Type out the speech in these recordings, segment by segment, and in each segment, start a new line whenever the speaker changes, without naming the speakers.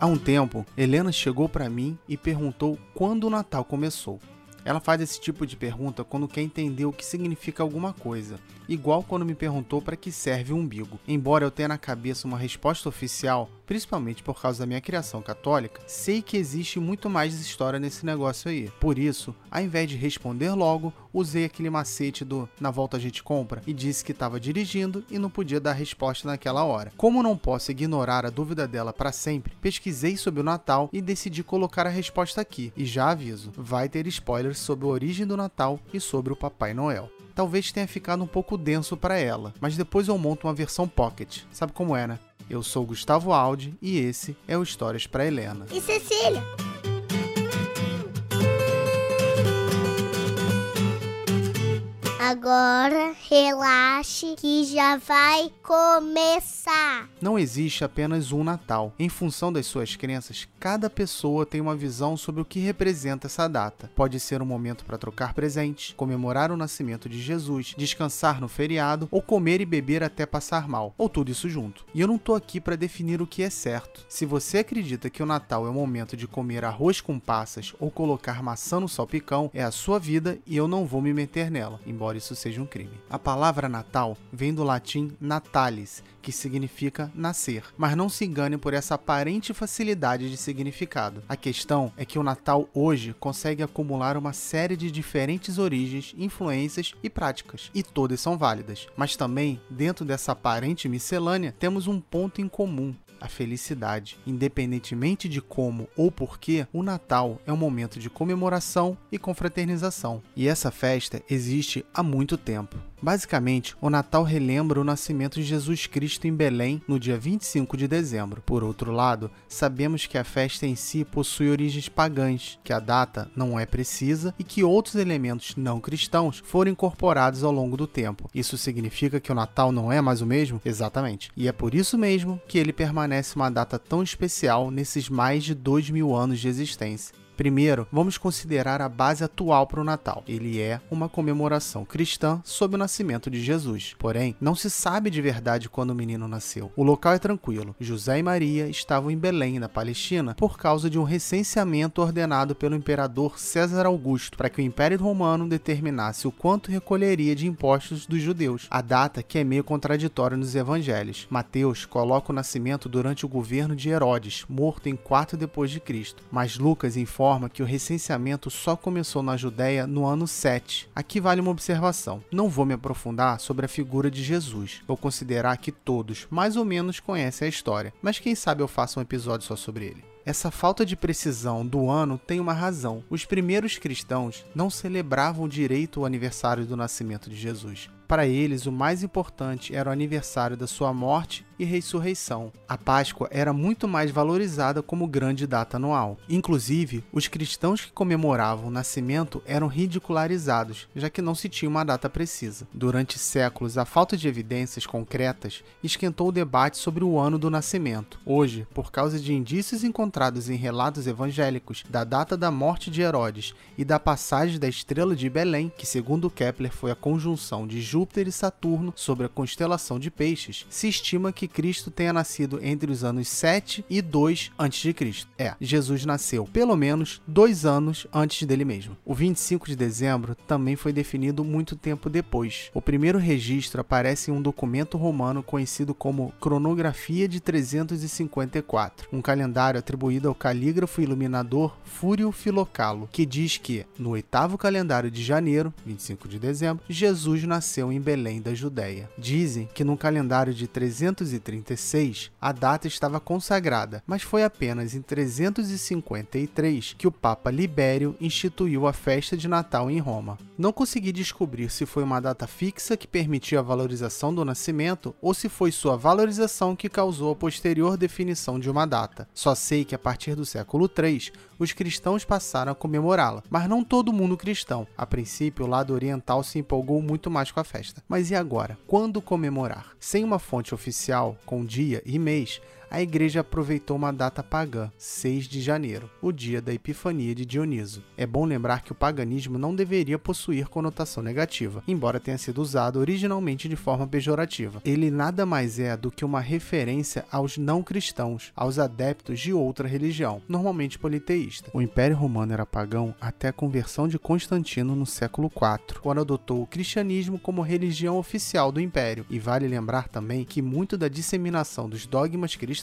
Há um tempo, Helena chegou para mim e perguntou quando o Natal começou. Ela faz esse tipo de pergunta quando quer entender o que significa alguma coisa, igual quando me perguntou para que serve o umbigo. Embora eu tenha na cabeça uma resposta oficial, principalmente por causa da minha criação católica, sei que existe muito mais história nesse negócio aí. Por isso, ao invés de responder logo, usei aquele macete do na volta a gente compra e disse que estava dirigindo e não podia dar resposta naquela hora. Como não posso ignorar a dúvida dela para sempre, pesquisei sobre o Natal e decidi colocar a resposta aqui. E já aviso, vai ter spoilers sobre a origem do Natal e sobre o Papai Noel talvez tenha ficado um pouco denso para ela, mas depois eu monto uma versão pocket. Sabe como é, né? Eu sou Gustavo Aldi e esse é o Histórias para Helena.
E Cecília? Agora relaxe que já vai começar.
Não existe apenas um Natal. Em função das suas crenças, cada pessoa tem uma visão sobre o que representa essa data. Pode ser um momento para trocar presentes, comemorar o nascimento de Jesus, descansar no feriado ou comer e beber até passar mal, ou tudo isso junto. E eu não tô aqui para definir o que é certo. Se você acredita que o Natal é o momento de comer arroz com passas ou colocar maçã no salpicão, é a sua vida e eu não vou me meter nela, embora isso seja um crime. A palavra Natal vem do latim natalis, que significa nascer, mas não se engane por essa aparente facilidade de significado. A questão é que o Natal hoje consegue acumular uma série de diferentes origens, influências e práticas, e todas são válidas. Mas também, dentro dessa aparente miscelânea, temos um ponto em comum, a felicidade. Independentemente de como ou porquê, o Natal é um momento de comemoração e confraternização. E essa festa existe há muito tempo. Basicamente, o Natal relembra o nascimento de Jesus Cristo em Belém no dia 25 de dezembro. Por outro lado, sabemos que a festa em si possui origens pagãs, que a data não é precisa e que outros elementos não cristãos foram incorporados ao longo do tempo. Isso significa que o Natal não é mais o mesmo? Exatamente. E é por isso mesmo que ele permanece uma data tão especial nesses mais de dois mil anos de existência. Primeiro, vamos considerar a base atual para o Natal. Ele é uma comemoração cristã sobre o nascimento de Jesus. Porém, não se sabe de verdade quando o menino nasceu. O local é tranquilo. José e Maria estavam em Belém, na Palestina, por causa de um recenseamento ordenado pelo imperador César Augusto para que o Império Romano determinasse o quanto recolheria de impostos dos judeus. A data que é meio contraditória nos evangelhos. Mateus coloca o nascimento durante o governo de Herodes, morto em 4 depois de Cristo, mas Lucas informa informa que o recenseamento só começou na Judéia no ano 7. Aqui vale uma observação. Não vou me aprofundar sobre a figura de Jesus. Vou considerar que todos, mais ou menos, conhecem a história, mas quem sabe eu faça um episódio só sobre ele. Essa falta de precisão do ano tem uma razão. Os primeiros cristãos não celebravam direito o aniversário do nascimento de Jesus. Para eles, o mais importante era o aniversário da sua morte e ressurreição. A Páscoa era muito mais valorizada como grande data anual. Inclusive, os cristãos que comemoravam o nascimento eram ridicularizados, já que não se tinha uma data precisa. Durante séculos, a falta de evidências concretas esquentou o debate sobre o ano do nascimento. Hoje, por causa de indícios encontrados em relatos evangélicos da data da morte de Herodes e da passagem da estrela de Belém, que segundo Kepler foi a conjunção de Júpiter e Saturno sobre a constelação de Peixes, se estima que Cristo tenha nascido entre os anos 7 e 2 a.C. É, Jesus nasceu pelo menos dois anos antes dele mesmo. O 25 de dezembro também foi definido muito tempo depois. O primeiro registro aparece em um documento romano conhecido como Cronografia de 354, um calendário atribuído ao calígrafo iluminador Fúrio Filocalo, que diz que, no oitavo calendário de janeiro, 25 de dezembro, Jesus nasceu em Belém da Judéia. Dizem que no calendário de 336 a data estava consagrada, mas foi apenas em 353 que o Papa Libério instituiu a festa de Natal em Roma. Não consegui descobrir se foi uma data fixa que permitiu a valorização do nascimento ou se foi sua valorização que causou a posterior definição de uma data. Só sei que a partir do século III os cristãos passaram a comemorá-la, mas não todo mundo cristão. A princípio, o lado oriental se empolgou muito mais com a festa. Mas e agora? Quando comemorar? Sem uma fonte oficial, com dia e mês, a igreja aproveitou uma data pagã, 6 de janeiro, o dia da Epifania de Dioniso. É bom lembrar que o paganismo não deveria possuir conotação negativa, embora tenha sido usado originalmente de forma pejorativa. Ele nada mais é do que uma referência aos não cristãos, aos adeptos de outra religião, normalmente politeísta. O Império Romano era pagão até a conversão de Constantino no século IV, quando adotou o cristianismo como religião oficial do império. E vale lembrar também que muito da disseminação dos dogmas cristãos,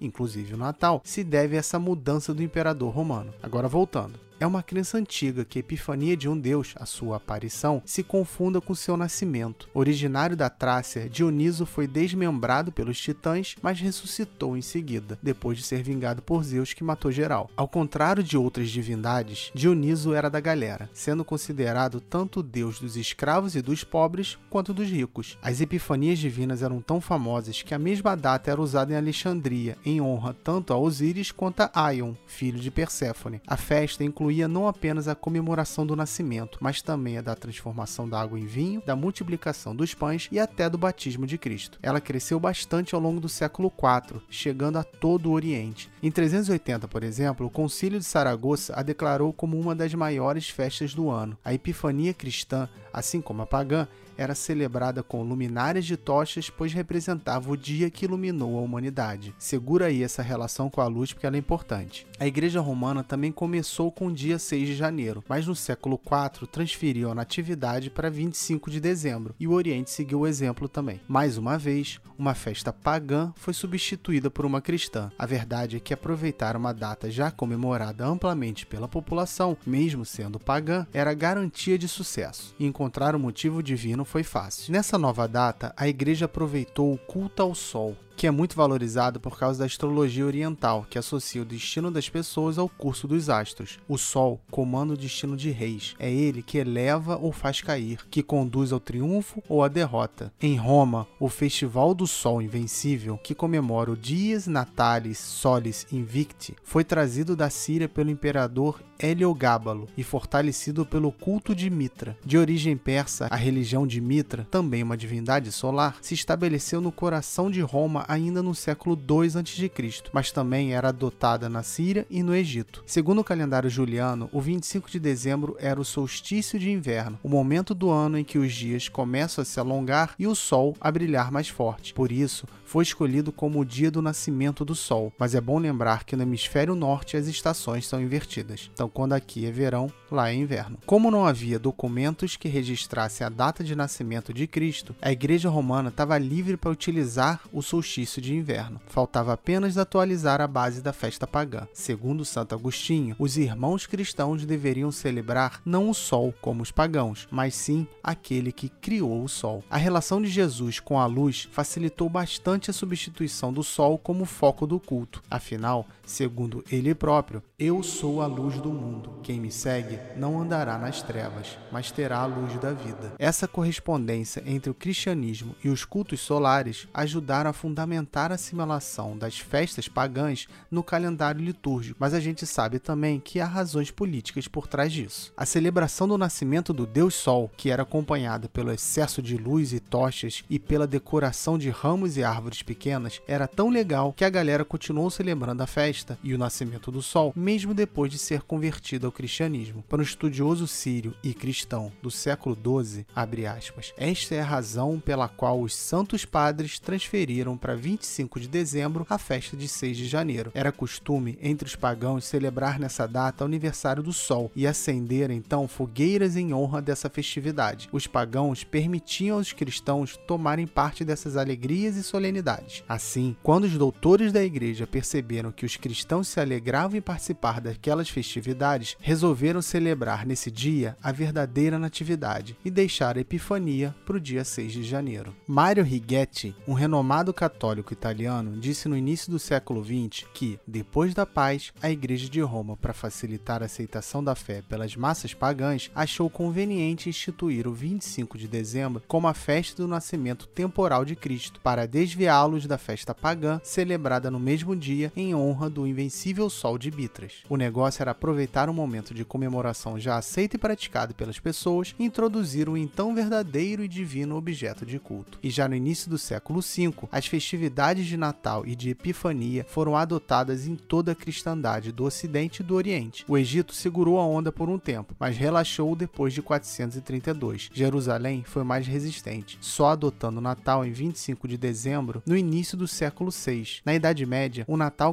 inclusive o Natal, se deve a essa mudança do imperador romano. Agora voltando é uma crença antiga que a epifania de um deus, a sua aparição, se confunda com seu nascimento. Originário da Trácia, Dioniso foi desmembrado pelos titãs, mas ressuscitou em seguida, depois de ser vingado por Zeus que matou geral. Ao contrário de outras divindades, Dioniso era da galera, sendo considerado tanto deus dos escravos e dos pobres quanto dos ricos. As epifanias divinas eram tão famosas que a mesma data era usada em Alexandria, em honra tanto a Osíris quanto a Aion, filho de Perséfone. A festa incluía incluía não apenas a comemoração do nascimento, mas também a da transformação da água em vinho, da multiplicação dos pães e até do batismo de Cristo. Ela cresceu bastante ao longo do século IV, chegando a todo o Oriente. Em 380, por exemplo, o Concílio de Saragoça a declarou como uma das maiores festas do ano. A Epifania cristã, assim como a pagã, era celebrada com luminárias de tochas, pois representava o dia que iluminou a humanidade. Segura aí essa relação com a luz porque ela é importante. A Igreja Romana também começou com o dia 6 de janeiro, mas no século IV transferiu a natividade para 25 de dezembro, e o Oriente seguiu o exemplo também. Mais uma vez, uma festa pagã foi substituída por uma cristã. A verdade é que aproveitar uma data já comemorada amplamente pela população, mesmo sendo pagã, era garantia de sucesso, e encontrar o um motivo divino não foi fácil. Nessa nova data, a igreja aproveitou o culto ao sol, que é muito valorizado por causa da astrologia oriental, que associa o destino das pessoas ao curso dos astros. O Sol comanda o destino de reis. É ele que eleva ou faz cair, que conduz ao triunfo ou à derrota. Em Roma, o Festival do Sol Invencível, que comemora o Dies Natalis Solis Invicti, foi trazido da Síria pelo imperador Heliogábalo e fortalecido pelo culto de Mitra. De origem persa, a religião de Mitra, também uma divindade solar, se estabeleceu no coração de Roma ainda no século II a.C., mas também era adotada na Síria e no Egito. Segundo o calendário juliano, o 25 de dezembro era o solstício de inverno, o momento do ano em que os dias começam a se alongar e o sol a brilhar mais forte. Por isso, foi escolhido como o dia do nascimento do sol, mas é bom lembrar que no hemisfério norte as estações são invertidas. Então, quando aqui é verão, lá é inverno. Como não havia documentos que registrassem a data de nascimento de Cristo, a Igreja Romana estava livre para utilizar o solstício de inverno. Faltava apenas atualizar a base da festa pagã. Segundo Santo Agostinho, os irmãos cristãos deveriam celebrar não o sol como os pagãos, mas sim aquele que criou o sol. A relação de Jesus com a luz facilitou bastante a substituição do sol como foco do culto. Afinal, segundo ele próprio, eu sou a luz do mundo. Quem me segue não andará nas trevas, mas terá a luz da vida. Essa correspondência entre o cristianismo e os cultos solares ajudaram a fundamentar a assimilação das festas pagãs no calendário litúrgico, mas a gente sabe também que há razões políticas por trás disso. A celebração do nascimento do Deus Sol, que era acompanhada pelo excesso de luz e tochas e pela decoração de ramos e árvores pequenas, era tão legal que a galera continuou celebrando a festa e o nascimento do Sol, mesmo depois de ser convertido ao cristianismo. Para um estudioso sírio e cristão do século XII, aspas, esta é a razão pela qual os santos padres transferiram para 25 de dezembro a festa de 6 de janeiro. Era costume entre os pagãos celebrar nessa data o aniversário do Sol e acender então fogueiras em honra dessa festividade. Os pagãos permitiam aos cristãos tomarem parte dessas alegrias e solenidades. Assim, quando os doutores da igreja perceberam que os cristãos se alegravam em participar daquelas festividades, resolveram celebrar nesse dia a verdadeira natividade e deixar a Epifania para o dia 6 de janeiro. Mario Righetti, um renomado católico italiano, disse no início do século XX que, depois da paz, a Igreja de Roma, para facilitar a aceitação da fé pelas massas pagãs, achou conveniente instituir o 25 de dezembro como a festa do nascimento temporal de Cristo, para desviá-los da festa pagã celebrada no mesmo dia em honra do invencível Sol de Bitras. O negócio era aproveitar um momento de comemoração já aceito e praticado pelas pessoas e introduzir o então verdadeiro e divino objeto de culto. E já no início do século V, as festividades de Natal e de Epifania foram adotadas em toda a cristandade do Ocidente e do Oriente. O Egito segurou a onda por um tempo, mas relaxou depois de 432. Jerusalém foi mais resistente, só adotando o Natal em 25 de dezembro no início do século VI. Na Idade Média, o Natal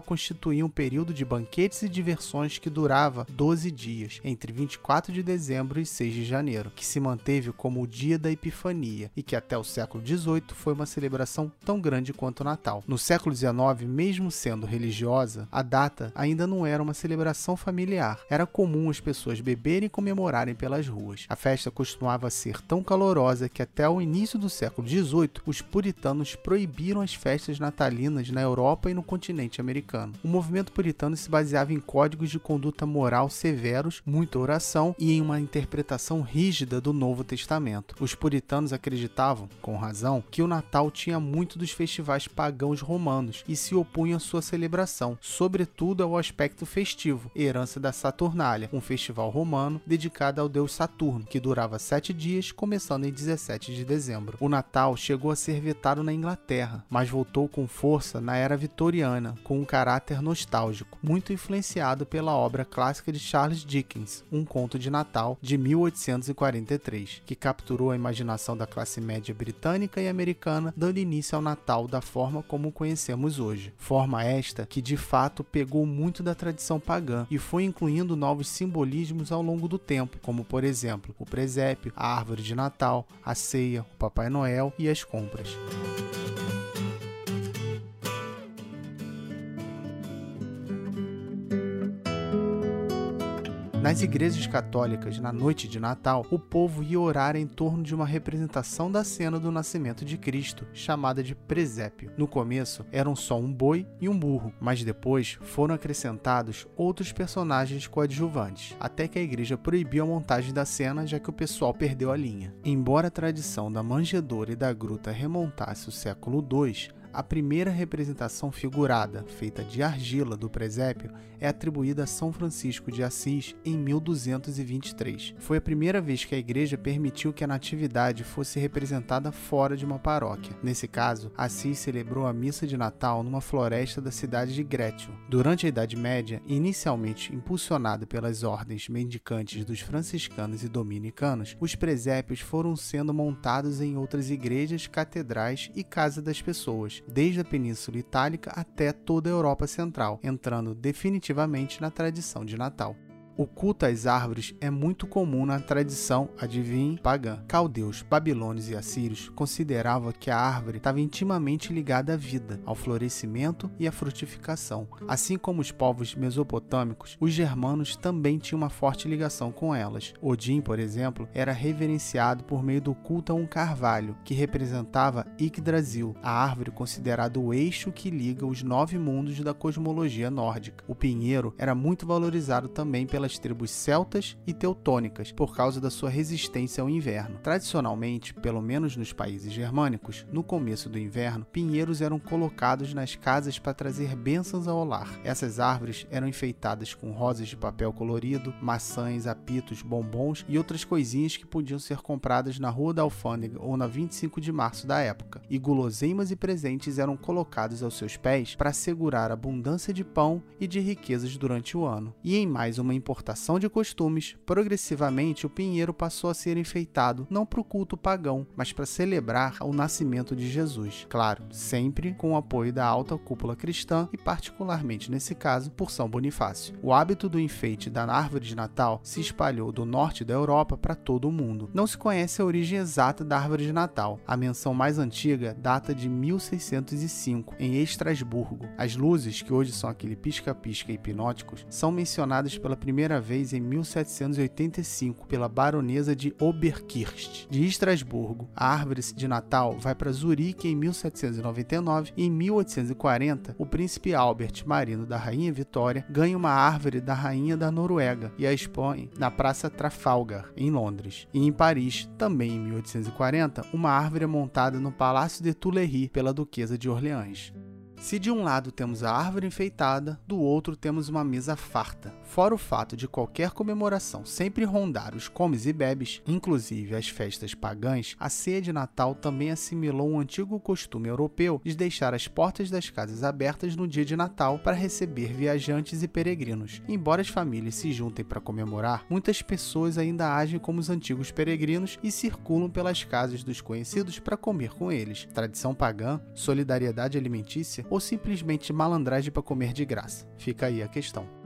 constituía um período de banquetes e diversões que durava 12 dias, entre 24 de dezembro e 6 de janeiro, que se manteve como o dia da Epifania e que até o século XVIII foi uma celebração tão grande quanto o Natal. No século XIX, mesmo sendo religiosa, a data ainda não era uma celebração familiar. Era comum as pessoas beberem e comemorarem pelas ruas. A festa costumava ser tão calorosa que até o início do século XVIII, os puritanos proibiram as festas natalinas na Europa e no continente americano. O movimento puritano se baseava em códigos de conduta moral severos, muita oração e em uma interpretação rígida do Novo Testamento. Os puritanos acreditavam, com razão, que o Natal tinha muito dos festivais pagãos romanos e se opunham à sua celebração, sobretudo ao aspecto festivo, herança da Saturnália, um festival romano dedicado ao deus Saturno, que durava sete dias, começando em 17 de dezembro. O Natal chegou a ser vetado na Inglaterra, mas voltou com força na era vitoriana, com um caráter nostálgico, muito influenciado pela obra clássica de Charles Dickens, Um Conto de Natal, de 1843, que capturou a imaginação da classe média britânica e americana, dando início ao Natal da forma como o conhecemos hoje. Forma esta que de fato pegou muito da tradição pagã e foi incluindo novos simbolismos ao longo do tempo, como por exemplo o presépio, a árvore de Natal, a ceia, o Papai Noel e as compras. Nas igrejas católicas, na noite de Natal, o povo ia orar em torno de uma representação da cena do nascimento de Cristo, chamada de presépio. No começo, eram só um boi e um burro, mas depois foram acrescentados outros personagens coadjuvantes, até que a igreja proibiu a montagem da cena, já que o pessoal perdeu a linha. Embora a tradição da manjedoura e da gruta remontasse o século II, a primeira representação figurada, feita de argila do presépio, é atribuída a São Francisco de Assis em 1223. Foi a primeira vez que a igreja permitiu que a natividade fosse representada fora de uma paróquia. Nesse caso, Assis celebrou a missa de Natal numa floresta da cidade de Grétio. Durante a Idade Média, inicialmente impulsionada pelas ordens mendicantes dos franciscanos e dominicanos, os presépios foram sendo montados em outras igrejas, catedrais e casas das pessoas desde a Península Itálica até toda a Europa Central, entrando definitivamente na tradição de Natal. O culto às árvores é muito comum na tradição, adivinhe, pagã. Caldeus, babilônios e assírios consideravam que a árvore estava intimamente ligada à vida, ao florescimento e à frutificação. Assim como os povos mesopotâmicos, os germanos também tinham uma forte ligação com elas. Odin, por exemplo, era reverenciado por meio do culto a um carvalho, que representava Yggdrasil, a árvore considerada o eixo que liga os nove mundos da cosmologia nórdica. O pinheiro era muito valorizado também pela pelas tribos celtas e teutônicas por causa da sua resistência ao inverno. Tradicionalmente, pelo menos nos países germânicos, no começo do inverno, pinheiros eram colocados nas casas para trazer bênçãos ao lar. Essas árvores eram enfeitadas com rosas de papel colorido, maçãs, apitos, bombons e outras coisinhas que podiam ser compradas na Rua da Alfândega ou na 25 de março da época. E guloseimas e presentes eram colocados aos seus pés para assegurar abundância de pão e de riquezas durante o ano. E em mais uma importação de costumes, progressivamente o pinheiro passou a ser enfeitado não para o culto pagão, mas para celebrar o nascimento de Jesus. Claro, sempre com o apoio da alta cúpula cristã e, particularmente nesse caso, por São Bonifácio. O hábito do enfeite da árvore de Natal se espalhou do norte da Europa para todo o mundo. Não se conhece a origem exata da árvore de Natal. A menção mais antiga data de 1605, em Estrasburgo. As luzes, que hoje são aquele pisca-pisca hipnóticos, são mencionadas pela primeira primeira vez em 1785 pela baronesa de Oberkirch. De Estrasburgo, a árvore de Natal vai para Zurique em 1799 e em 1840 o príncipe Albert, marido da rainha Vitória, ganha uma árvore da rainha da Noruega e a expõe na Praça Trafalgar, em Londres. E em Paris, também em 1840, uma árvore é montada no Palácio de Tuileries pela duquesa de Orleans. Se de um lado temos a árvore enfeitada, do outro temos uma mesa farta. Fora o fato de qualquer comemoração sempre rondar os comes e bebes, inclusive as festas pagãs, a ceia de Natal também assimilou um antigo costume europeu de deixar as portas das casas abertas no dia de Natal para receber viajantes e peregrinos. Embora as famílias se juntem para comemorar, muitas pessoas ainda agem como os antigos peregrinos e circulam pelas casas dos conhecidos para comer com eles. Tradição pagã, solidariedade alimentícia ou simplesmente malandragem para comer de graça? Fica aí a questão.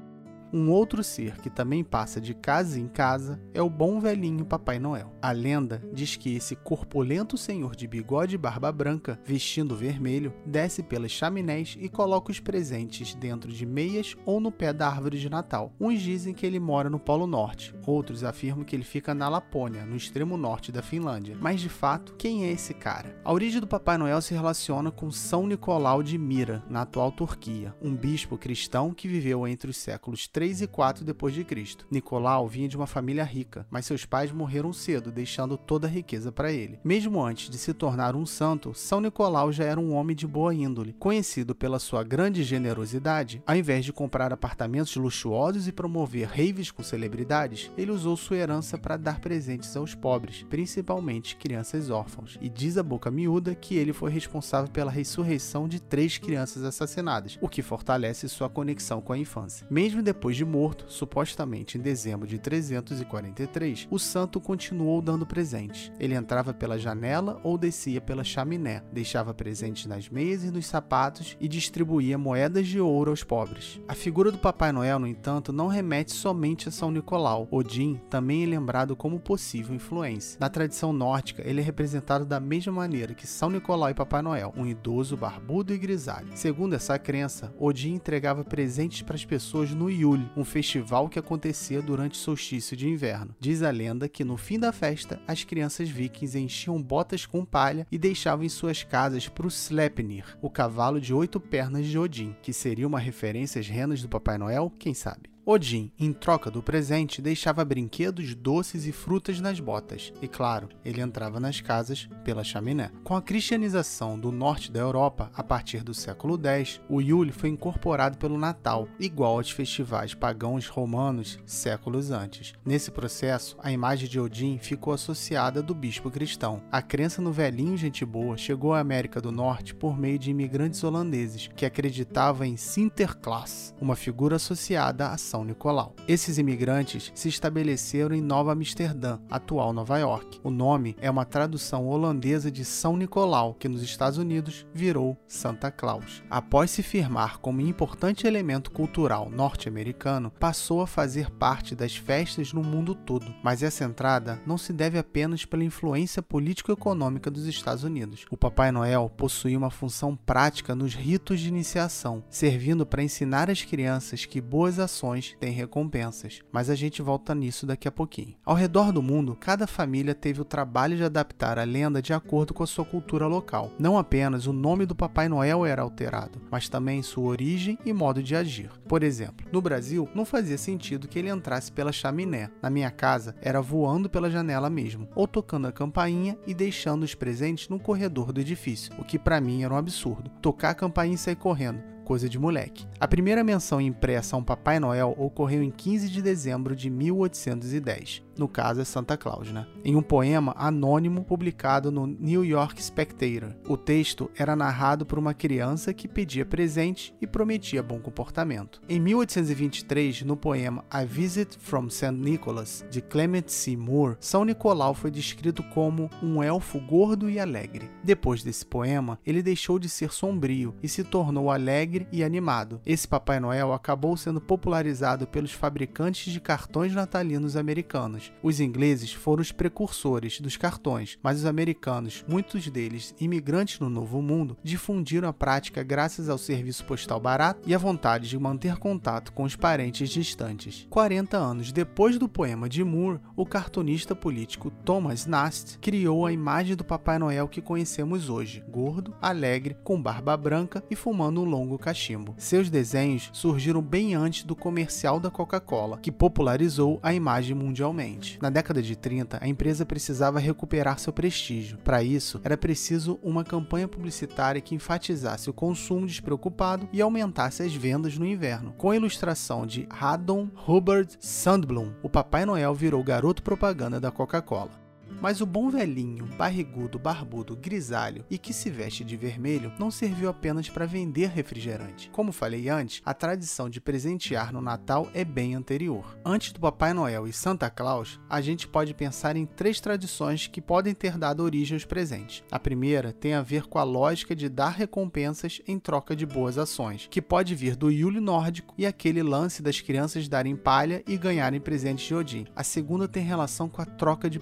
Um outro ser que também passa de casa em casa é o bom velhinho Papai Noel. A lenda diz que esse corpulento senhor de bigode e barba branca, vestindo vermelho, desce pelas chaminés e coloca os presentes dentro de meias ou no pé da árvore de Natal. Uns dizem que ele mora no Polo Norte, outros afirmam que ele fica na Lapônia, no extremo norte da Finlândia. Mas de fato, quem é esse cara? A origem do Papai Noel se relaciona com São Nicolau de Mira, na atual Turquia, um bispo cristão que viveu entre os séculos 3 e 4 depois de Cristo. Nicolau vinha de uma família rica, mas seus pais morreram cedo, deixando toda a riqueza para ele. Mesmo antes de se tornar um santo, São Nicolau já era um homem de boa índole, conhecido pela sua grande generosidade. Ao invés de comprar apartamentos luxuosos e promover raves com celebridades, ele usou sua herança para dar presentes aos pobres, principalmente crianças órfãos. E diz a boca miúda que ele foi responsável pela ressurreição de três crianças assassinadas, o que fortalece sua conexão com a infância. Mesmo depois depois de morto, supostamente em dezembro de 343, o santo continuou dando presentes. Ele entrava pela janela ou descia pela chaminé, deixava presentes nas meias e nos sapatos e distribuía moedas de ouro aos pobres. A figura do Papai Noel, no entanto, não remete somente a São Nicolau. Odin também é lembrado como possível influência. Na tradição nórdica, ele é representado da mesma maneira que São Nicolau e Papai Noel, um idoso barbudo e grisalho. Segundo essa crença, Odin entregava presentes para as pessoas no Yule um festival que acontecia durante o solstício de inverno. Diz a lenda que no fim da festa, as crianças vikings enchiam botas com palha e deixavam em suas casas para o Sleipnir, o cavalo de oito pernas de Odin, que seria uma referência às renas do Papai Noel, quem sabe. Odin, em troca do presente, deixava brinquedos, doces e frutas nas botas, e claro, ele entrava nas casas pela chaminé. Com a cristianização do norte da Europa, a partir do século X, o Yule foi incorporado pelo Natal, igual aos festivais pagãos romanos séculos antes. Nesse processo, a imagem de Odin ficou associada do bispo cristão. A crença no velhinho gente boa chegou à América do Norte por meio de imigrantes holandeses, que acreditavam em Sinterklaas, uma figura associada a são Nicolau. Esses imigrantes se estabeleceram em Nova Amsterdã, atual Nova York. O nome é uma tradução holandesa de São Nicolau, que nos Estados Unidos virou Santa Claus. Após se firmar como importante elemento cultural norte-americano, passou a fazer parte das festas no mundo todo. Mas essa entrada não se deve apenas pela influência político-econômica dos Estados Unidos. O Papai Noel possuía uma função prática nos ritos de iniciação, servindo para ensinar as crianças que boas ações tem recompensas, mas a gente volta nisso daqui a pouquinho. Ao redor do mundo, cada família teve o trabalho de adaptar a lenda de acordo com a sua cultura local. Não apenas o nome do Papai Noel era alterado, mas também sua origem e modo de agir. Por exemplo, no Brasil, não fazia sentido que ele entrasse pela chaminé. Na minha casa, era voando pela janela mesmo, ou tocando a campainha e deixando os presentes no corredor do edifício, o que para mim era um absurdo. Tocar a campainha e sair correndo coisa de moleque. A primeira menção impressa a um Papai Noel ocorreu em 15 de dezembro de 1810 no caso é Santa Claus, né? Em um poema anônimo publicado no New York Spectator. O texto era narrado por uma criança que pedia presente e prometia bom comportamento. Em 1823, no poema A Visit from St. Nicholas, de Clement C. Moore, São Nicolau foi descrito como um elfo gordo e alegre. Depois desse poema, ele deixou de ser sombrio e se tornou alegre e animado. Esse Papai Noel acabou sendo popularizado pelos fabricantes de cartões natalinos americanos os ingleses foram os precursores dos cartões, mas os americanos, muitos deles imigrantes no Novo Mundo, difundiram a prática graças ao serviço postal barato e à vontade de manter contato com os parentes distantes. 40 anos depois do poema de Moore, o cartunista político Thomas Nast criou a imagem do Papai Noel que conhecemos hoje, gordo, alegre, com barba branca e fumando um longo cachimbo. Seus desenhos surgiram bem antes do comercial da Coca-Cola, que popularizou a imagem mundialmente. Na década de 30, a empresa precisava recuperar seu prestígio. Para isso, era preciso uma campanha publicitária que enfatizasse o consumo despreocupado e aumentasse as vendas no inverno. Com a ilustração de Haddon Hubbard Sandblom, o Papai Noel virou garoto propaganda da Coca-Cola. Mas o bom velhinho, barrigudo, barbudo, grisalho e que se veste de vermelho não serviu apenas para vender refrigerante. Como falei antes, a tradição de presentear no Natal é bem anterior. Antes do Papai Noel e Santa Claus, a gente pode pensar em três tradições que podem ter dado origem aos presentes. A primeira tem a ver com a lógica de dar recompensas em troca de boas ações, que pode vir do Yule nórdico e aquele lance das crianças darem palha e ganharem presentes de Odin. A segunda tem relação com a troca de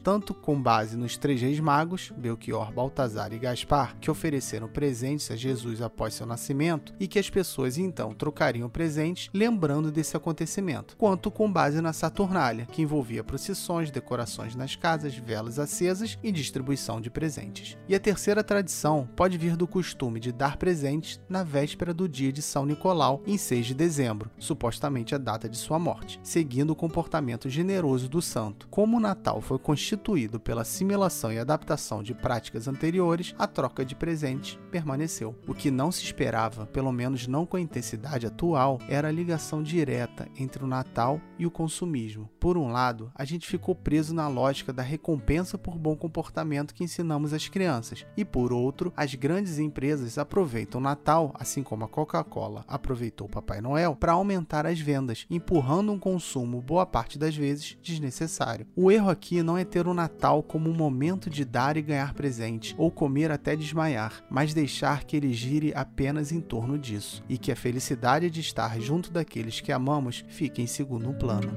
tanto com base nos três reis magos, Belchior, Baltazar e Gaspar, que ofereceram presentes a Jesus após seu nascimento e que as pessoas então trocariam presentes lembrando desse acontecimento, quanto com base na Saturnália, que envolvia procissões, decorações nas casas, velas acesas e distribuição de presentes. E a terceira tradição pode vir do costume de dar presentes na véspera do dia de São Nicolau, em 6 de dezembro, supostamente a data de sua morte, seguindo o comportamento generoso do santo. Como o Natal foi constituído substituído pela assimilação e adaptação de práticas anteriores, a troca de presentes permaneceu. O que não se esperava, pelo menos não com a intensidade atual, era a ligação direta entre o Natal e o consumismo. Por um lado, a gente ficou preso na lógica da recompensa por bom comportamento que ensinamos às crianças, e por outro, as grandes empresas aproveitam o Natal, assim como a Coca-Cola aproveitou o Papai Noel, para aumentar as vendas, empurrando um consumo boa parte das vezes desnecessário. O erro aqui não é ter o Natal como um momento de dar e ganhar presente, ou comer até desmaiar, mas deixar que ele gire apenas em torno disso, e que a felicidade de estar junto daqueles que amamos fique em segundo plano.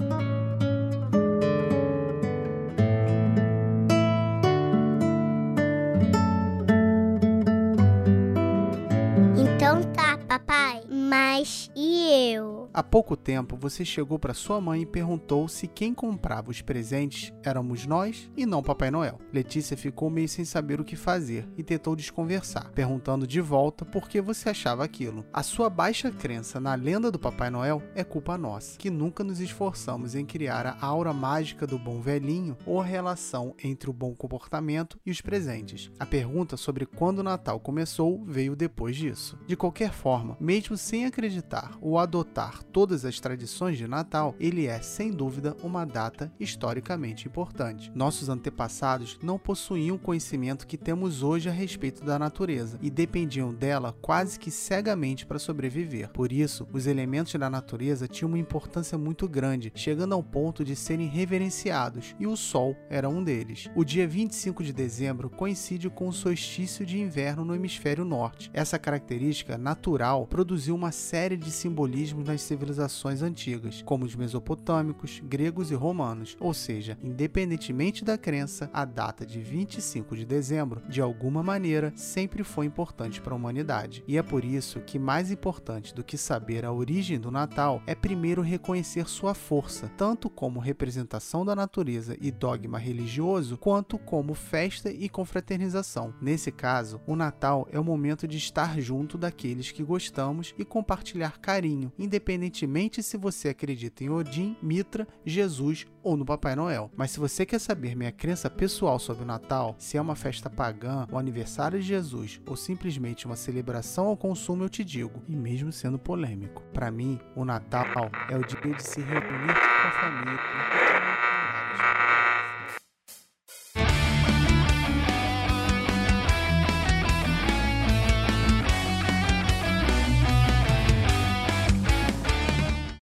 Então tá, papai. Mas e eu?
Há pouco tempo você chegou para sua mãe e perguntou se quem comprava os presentes éramos nós e não Papai Noel. Letícia ficou meio sem saber o que fazer e tentou desconversar, perguntando de volta por que você achava aquilo. A sua baixa crença na lenda do Papai Noel é culpa nossa, que nunca nos esforçamos em criar a aura mágica do bom velhinho ou a relação entre o bom comportamento e os presentes. A pergunta sobre quando o Natal começou veio depois disso. De qualquer forma, mesmo sem acreditar ou adotar todas as tradições de Natal, ele é, sem dúvida, uma data historicamente importante. Nossos antepassados não possuíam o conhecimento que temos hoje a respeito da natureza e dependiam dela quase que cegamente para sobreviver. Por isso, os elementos da natureza tinham uma importância muito grande, chegando ao ponto de serem reverenciados, e o Sol era um deles. O dia 25 de dezembro coincide com o solstício de inverno no hemisfério norte. Essa característica natural produziu uma série de simbolismos nas civilizações antigas, como os mesopotâmicos, gregos e romanos, ou seja, independentemente da crença, a data de 25 de dezembro, de alguma maneira, sempre foi importante para a humanidade. E é por isso que mais importante do que saber a origem do Natal é primeiro reconhecer sua força, tanto como representação da natureza e dogma religioso, quanto como festa e confraternização. Nesse caso, o Natal é o momento de estar junto daqueles que gostamos e compartilhar carinho, independente independentemente se você acredita em Odin, Mitra, Jesus ou no Papai Noel. Mas se você quer saber minha crença pessoal sobre o Natal, se é uma festa pagã, o aniversário de Jesus ou simplesmente uma celebração ao consumo, eu te digo, e mesmo sendo polêmico, para mim, o Natal é o dia de se reunir com a família